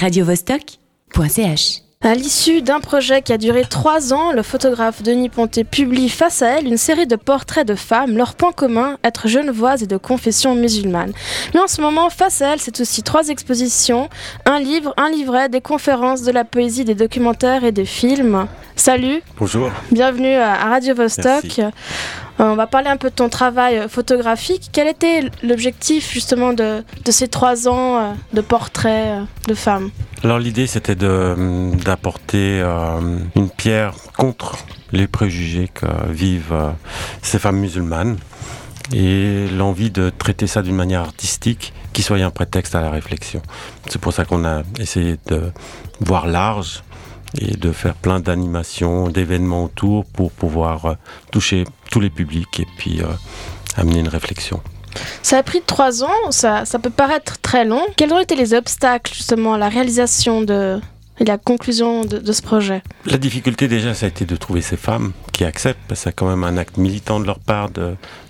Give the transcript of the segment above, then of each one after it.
radiovostok.ch. À l'issue d'un projet qui a duré trois ans, le photographe Denis Ponté publie face à elle une série de portraits de femmes, leur point commun, être genevoises et de confession musulmane. Mais en ce moment, face à elle, c'est aussi trois expositions, un livre, un livret, des conférences, de la poésie, des documentaires et des films. Salut. Bonjour. Bienvenue à Radio Vostok. On va parler un peu de ton travail euh, photographique. Quel était l'objectif justement de, ces trois ans euh, de portraits de femmes Alors l'idée c'était d'apporter une pierre contre les préjugés que vivent ces femmes musulmanes et l'envie de traiter ça d'une manière artistique qui soit un prétexte à la réflexion. C'est pour ça qu'on a essayé de voir large et de faire plein d'animations, d'événements autour pour pouvoir euh, toucher tous les publics et puis euh, amener une réflexion. Ça a pris trois ans, ça, ça peut paraître très long. Quels ont été les obstacles justement à la réalisation de, et la conclusion de, ce projet? La difficulté déjà, ça a été de trouver ces femmes qui acceptent, parce que c'est quand même un acte militant de leur part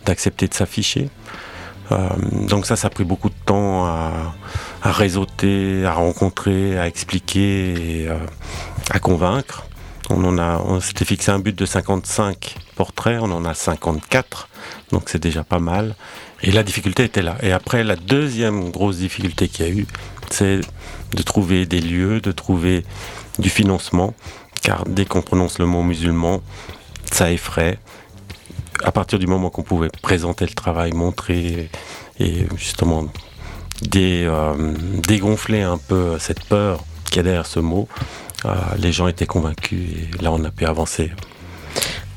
d'accepter de, s'afficher. Euh, donc ça, ça a pris beaucoup de temps à, à réseauter, à rencontrer, à expliquer et euh, à convaincre. On, en a, on s'était fixé un but de 55 portraits, on en a 54, donc c'est déjà pas mal. Et la difficulté était là. Et après, la deuxième grosse difficulté qu'il y a eu, c'est de trouver des lieux, de trouver du financement, car dès qu'on prononce le mot musulman, ça effraie. À partir du moment qu'on pouvait présenter le travail, montrer et justement euh, dégonfler un peu cette peur qu'il y a derrière ce mot, les gens étaient convaincus et là on a pu avancer.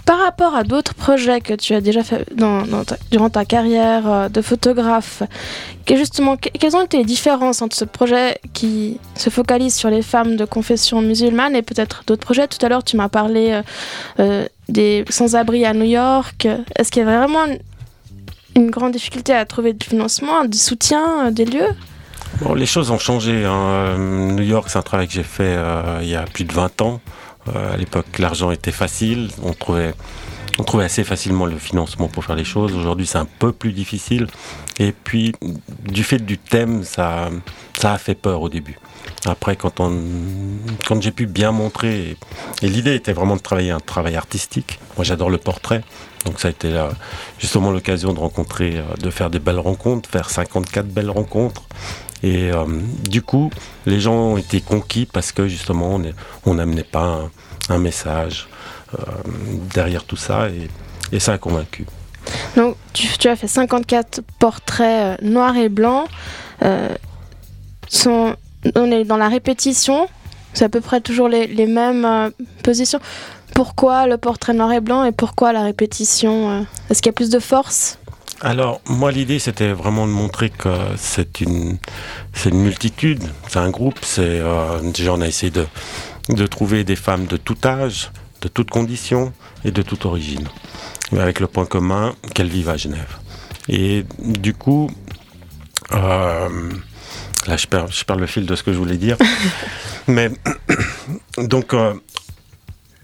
Par rapport à d'autres projets que tu as déjà fait durant ta carrière euh, de photographe, justement, quelles ont été les différences entre ce projet qui se focalise sur les femmes de confession musulmane et peut-être d'autres projets? Tout à l'heure, tu m'as parlé des sans-abri à New York. Est-ce qu'il y a vraiment une grande difficulté à trouver du financement, du soutien, euh, des lieux? Les choses ont changé. Hein. Euh, New York, c'est un travail que j'ai fait euh, il y a plus de 20 ans. à l'époque, l'argent était facile. On trouvait, assez facilement le financement pour faire les choses. Aujourd'hui, c'est un peu plus difficile. Et puis, du fait du thème, ça, a fait peur au début. Après, quand, j'ai pu bien montrer, et l'idée était vraiment de travailler un travail artistique. Moi, j'adore le portrait. Donc ça a été justement l'occasion de rencontrer, euh, de faire des belles rencontres, faire 54 belles rencontres. Et euh, du coup, les gens ont été conquis parce que justement, on n'amenait pas un, message euh, derrière tout ça et, ça a convaincu. Donc tu, as fait 54 portraits noirs et blancs. on est dans la répétition, c'est à peu près toujours les, mêmes positions. Pourquoi le portrait noir et blanc et pourquoi la répétition euh Est-ce qu'il y a plus de force? Alors, moi, l'idée, c'était vraiment de montrer que c'est une, c'est une multitude, c'est un groupe. C'est, euh, déjà, on a essayé de, de trouver des femmes de tout âge, de toutes conditions et de toute origine, avec le point commun qu'elles vivent à Genève. Et du coup, euh, là, je perds, je perds le fil de ce que je voulais dire. Mais donc,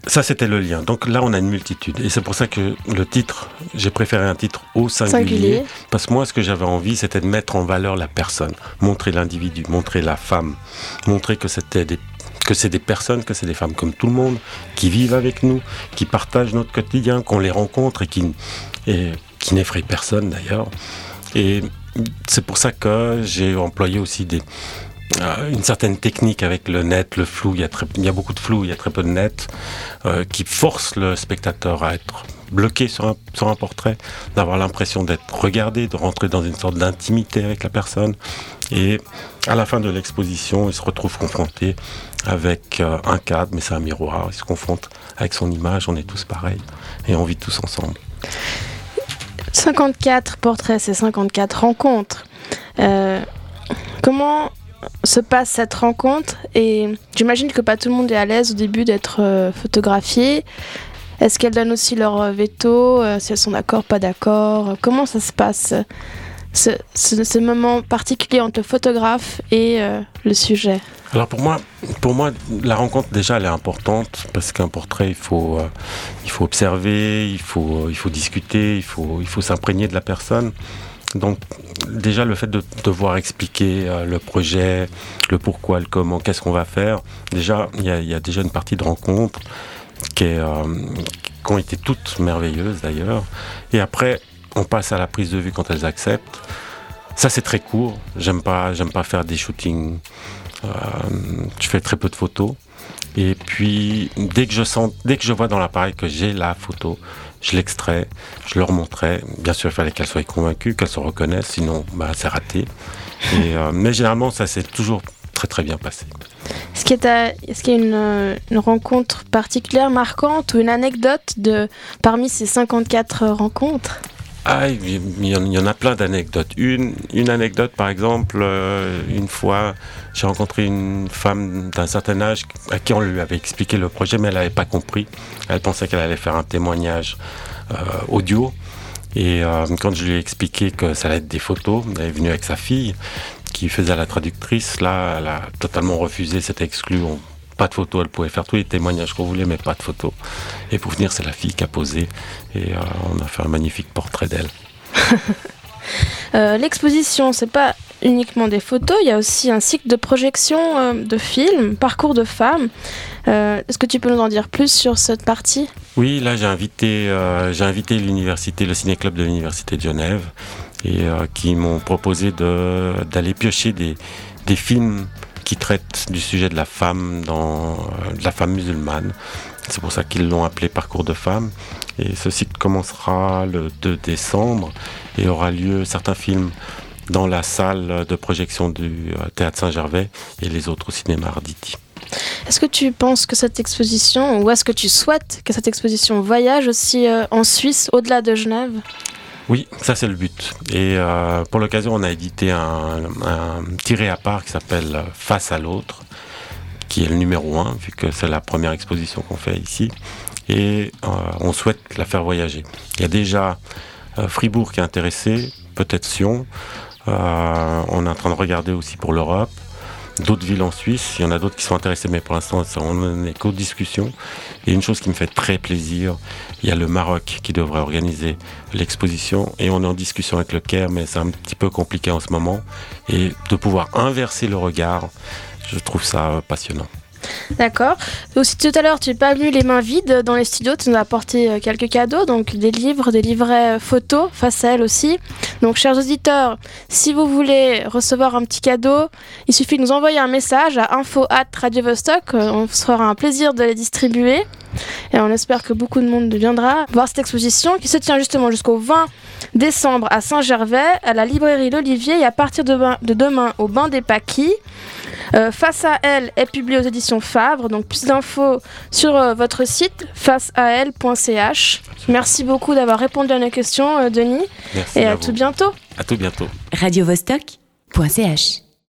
ça, c'était le lien. Donc là, on a une multitude. Et c'est pour ça que le titre, j'ai préféré un titre au singulier, Parce que moi, ce que j'avais envie, c'était de mettre en valeur la personne, montrer l'individu, montrer la femme, montrer que c'était des que c'est des personnes, que c'est des femmes comme tout le monde, qui vivent avec nous, qui partagent notre quotidien, qu'on les rencontre et qui, et qui n'effraient personne d'ailleurs. Et c'est pour ça que j'ai employé aussi des, une certaine technique avec le net, le flou, il y a, très, il y a beaucoup de flou, il y a très peu de net, euh, qui force le spectateur à être bloqué sur un, sur un portrait, d'avoir l'impression d'être regardé, de rentrer dans une sorte d'intimité avec la personne. Et à la fin de l'exposition, il se retrouve confronté avec euh, un cadre, mais c'est un miroir, il se confronte avec son image, on est tous pareils et on vit tous ensemble. 54 portraits, c'est 54 rencontres. comment se passe cette rencontre et j'imagine que pas tout le monde est à l'aise au début d'être euh, photographié. Est-ce qu'elles donnent aussi leur euh, veto, euh, si elles sont d'accord, pas d'accord? Comment ça se passe ce, moment particulier entre le photographe et le sujet? Alors pour moi, pour moi, la rencontre déjà elle est importante parce qu'un portrait il faut, il faut observer, il faut, il faut discuter, il faut, il faut s'imprégner de la personne. Donc déjà le fait de devoir expliquer euh, le projet, le pourquoi, le comment, qu'est-ce qu'on va faire, déjà il y, a déjà une partie de rencontre qui, est, euh, qui ont été toutes merveilleuses d'ailleurs. Et après on passe à la prise de vue quand elles acceptent. Ça c'est très court. J'aime pas, pas faire des shootings. Euh, je fais très peu de photos. Et puis dès que je sens, dès que je vois dans l'appareil que j'ai la photo, je l'extrais, je leur montrais. Bien sûr, il fallait qu'elles soient convaincues, qu'elles se reconnaissent, sinon bah, c'est raté. Euh, mais généralement, ça s'est toujours très très bien passé. Est-ce qu'il y a, une, euh, une, rencontre particulière, marquante ou une anecdote de, parmi ces 54 rencontres? Ah, il y, en a plein d'anecdotes. Une, une anecdote, par exemple, euh, une fois, j'ai rencontré une femme d'un certain âge à qui on lui avait expliqué le projet, mais elle n'avait pas compris. Elle pensait qu'elle allait faire un témoignage euh, audio. Et euh, quand je lui ai expliqué que ça allait être des photos, elle est venue avec sa fille qui faisait la traductrice. Là, elle a totalement refusé, c'était exclu pas de photos, elle pouvait faire tous les témoignages qu'on voulait, mais pas de photos. Et pour venir, c'est la fille qui a posé, et euh, on a fait un magnifique portrait d'elle. euh, L'exposition, c'est pas uniquement des photos, il y a aussi un cycle de projection euh, de films, parcours de femmes. Euh, est-ce que tu peux nous en dire plus sur cette partie? Oui, là j'ai invité, j'ai invité l'université, le ciné-club de l'université de Genève, et qui m'ont proposé d'aller piocher des, des films qui traite du sujet de la femme, dans, euh, la femme musulmane. C'est pour ça qu'ils l'ont appelé Parcours de femmes. Et ce cycle commencera le 2 décembre et aura lieu certains films dans la salle de projection du euh, Théâtre Saint-Gervais et les autres au cinéma Arditi. Est-ce que tu penses que cette exposition, ou est-ce que tu souhaites que cette exposition voyage aussi euh, en Suisse, au-delà de Genève? Oui, ça c'est le but. Et euh, pour l'occasion, on a édité un, tiré à part qui s'appelle Face à l'autre, qui est le numéro un, vu que c'est la première exposition qu'on fait ici. Et euh, on souhaite la faire voyager. Il y a déjà euh, Fribourg qui est intéressé, peut-être Sion. on est en train de regarder aussi pour l'Europe d'autres villes en Suisse. Il y en a d'autres qui sont intéressés, mais pour l'instant, on n'est qu'aux discussions. Et une chose qui me fait très plaisir, il y a le Maroc qui devrait organiser l'exposition et on est en discussion avec le Caire, mais c'est un petit peu compliqué en ce moment. Et de pouvoir inverser le regard, je trouve ça passionnant. D'accord. Aussi tout à l'heure, tu n'es pas venu les mains vides dans les studios, tu nous as apporté euh, quelques cadeaux, donc des livres, des livrets euh, photos, face à elle aussi. Donc chers auditeurs, si vous voulez recevoir un petit cadeau, il suffit de nous envoyer un message à info at Radio Vostok, euh, on se fera un plaisir de les distribuer. Et on espère que beaucoup de monde viendra voir cette exposition qui se tient justement jusqu'au 20 décembre à Saint-Gervais, à la librairie L'Olivier et à partir de, demain au Bain des Paquis. Euh, face à elle est publié aux éditions Favre, donc plus d'infos sur euh, votre site faceaelle.ch. Merci beaucoup d'avoir répondu à nos questions, euh, Denis. Merci et à, tout bientôt. À tout bientôt. Radio -Vostok